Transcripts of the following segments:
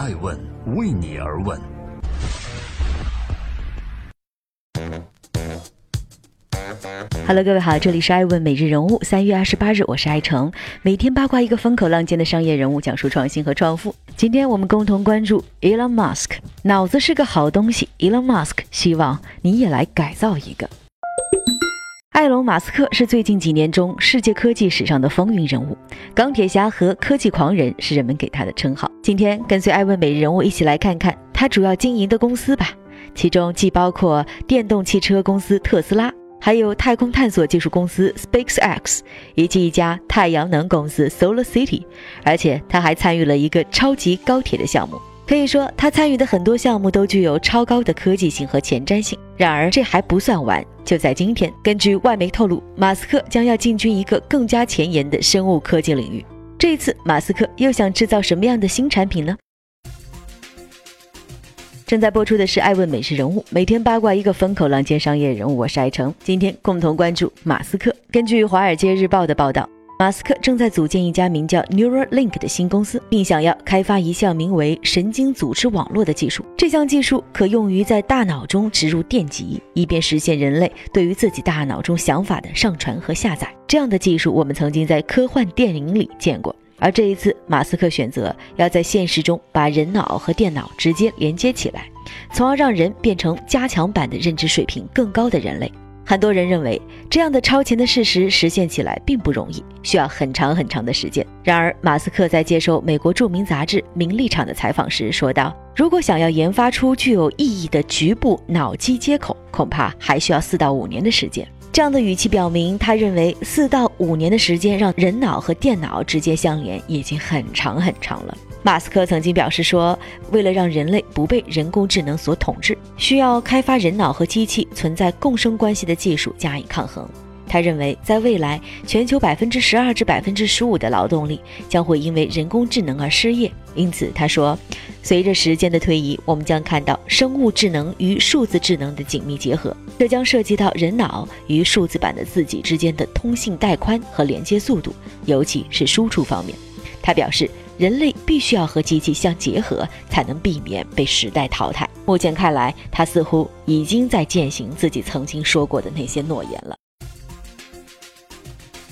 爱问为你而问。Hello，各位好，这里是爱问每日人物，三月二十八日，我是爱成，每天八卦一个风口浪尖的商业人物，讲述创新和创富。今天我们共同关注 Elon Musk，脑子是个好东西，Elon Musk 希望你也来改造一个。埃隆·马斯克是最近几年中世界科技史上的风云人物，钢铁侠和科技狂人是人们给他的称号。今天跟随艾问每日人物一起来看看他主要经营的公司吧，其中既包括电动汽车公司特斯拉。还有太空探索技术公司 SpaceX，以及一家太阳能公司 Solar City，而且他还参与了一个超级高铁的项目。可以说，他参与的很多项目都具有超高的科技性和前瞻性。然而，这还不算完。就在今天，根据外媒透露，马斯克将要进军一个更加前沿的生物科技领域。这一次，马斯克又想制造什么样的新产品呢？正在播出的是《爱问美食人物》，每天八卦一个风口浪尖商业人物，我是爱成。今天共同关注马斯克。根据《华尔街日报》的报道，马斯克正在组建一家名叫 Neuralink 的新公司，并想要开发一项名为神经组织网络的技术。这项技术可用于在大脑中植入电极，以便实现人类对于自己大脑中想法的上传和下载。这样的技术，我们曾经在科幻电影里见过。而这一次，马斯克选择要在现实中把人脑和电脑直接连接起来，从而让人变成加强版的认知水平更高的人类。很多人认为，这样的超前的事实实现起来并不容易，需要很长很长的时间。然而，马斯克在接受美国著名杂志《名利场》的采访时说道：“如果想要研发出具有意义的局部脑机接口，恐怕还需要四到五年的时间。”这样的语气表明，他认为四到五年的时间让人脑和电脑直接相连已经很长很长了。马斯克曾经表示说，为了让人类不被人工智能所统治，需要开发人脑和机器存在共生关系的技术加以抗衡。他认为，在未来，全球百分之十二至百分之十五的劳动力将会因为人工智能而失业。因此，他说，随着时间的推移，我们将看到生物智能与数字智能的紧密结合，这将涉及到人脑与数字版的自己之间的通信带宽和连接速度，尤其是输出方面。他表示，人类必须要和机器相结合，才能避免被时代淘汰。目前看来，他似乎已经在践行自己曾经说过的那些诺言了。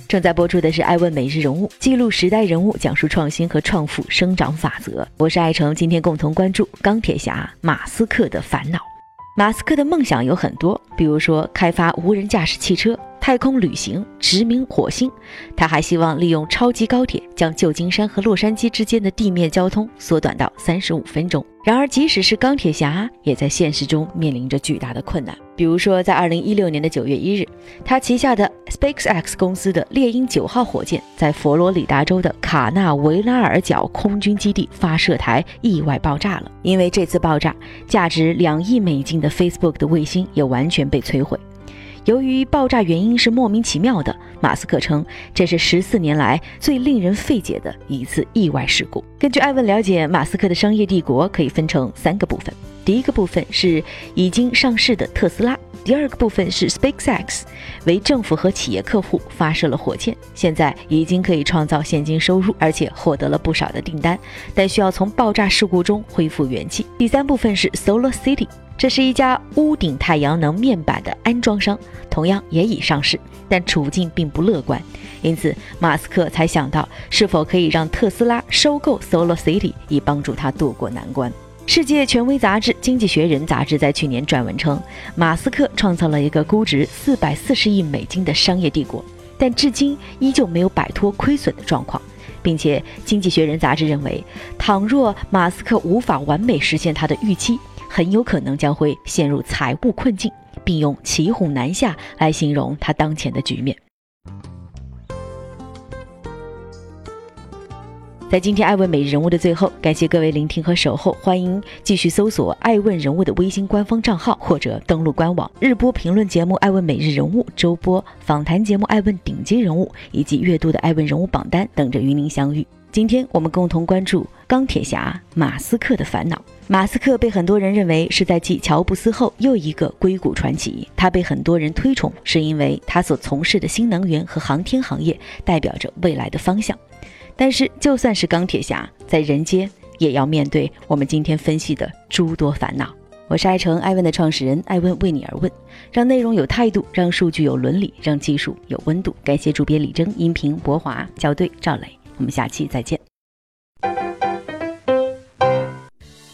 正在播出的是《爱问每日人物》，记录时代人物，讲述创新和创富生长法则。我是爱成，今天共同关注钢铁侠马斯克的烦恼。马斯克的梦想有很多，比如说开发无人驾驶汽车。太空旅行、殖民火星，他还希望利用超级高铁将旧金山和洛杉矶之间的地面交通缩短到三十五分钟。然而，即使是钢铁侠，也在现实中面临着巨大的困难。比如说，在二零一六年的九月一日，他旗下的 SpaceX 公司的猎鹰九号火箭在佛罗里达州的卡纳维拉尔角空军基地发射台意外爆炸了。因为这次爆炸，价值两亿美金的 Facebook 的卫星也完全被摧毁。由于爆炸原因是莫名其妙的，马斯克称这是十四年来最令人费解的一次意外事故。根据艾问了解，马斯克的商业帝国可以分成三个部分。第一个部分是已经上市的特斯拉，第二个部分是 SpaceX，为政府和企业客户发射了火箭，现在已经可以创造现金收入，而且获得了不少的订单，但需要从爆炸事故中恢复元气。第三部分是 Solar City。这是一家屋顶太阳能面板的安装商，同样也已上市，但处境并不乐观。因此，马斯克才想到是否可以让特斯拉收购 Solar City，以帮助他渡过难关。世界权威杂志《经济学人》杂志在去年撰文称，马斯克创造了一个估值四百四十亿美金的商业帝国，但至今依旧没有摆脱亏损的状况，并且《经济学人》杂志认为，倘若马斯克无法完美实现他的预期，很有可能将会陷入财务困境，并用“骑虎难下”来形容他当前的局面。在今天爱问每日人物的最后，感谢各位聆听和守候，欢迎继续搜索“爱问人物”的微信官方账号，或者登录官网。日播评论节目《爱问每日人物》，周播访谈节目《爱问顶级人物》，以及月度的《爱问人物榜单》等着与您相遇。今天我们共同关注钢铁侠马斯克的烦恼。马斯克被很多人认为是在继乔布斯后，又一个硅谷传奇。他被很多人推崇，是因为他所从事的新能源和航天行业代表着未来的方向。但是就算是钢铁侠，在人间也要面对我们今天分析的诸多烦恼。我是爱成，爱问的创始人，爱问为你而问。让内容有态度，让数据有伦理，让技术有温度。感谢主编李征、音频博华、校对赵磊。我们下期再见。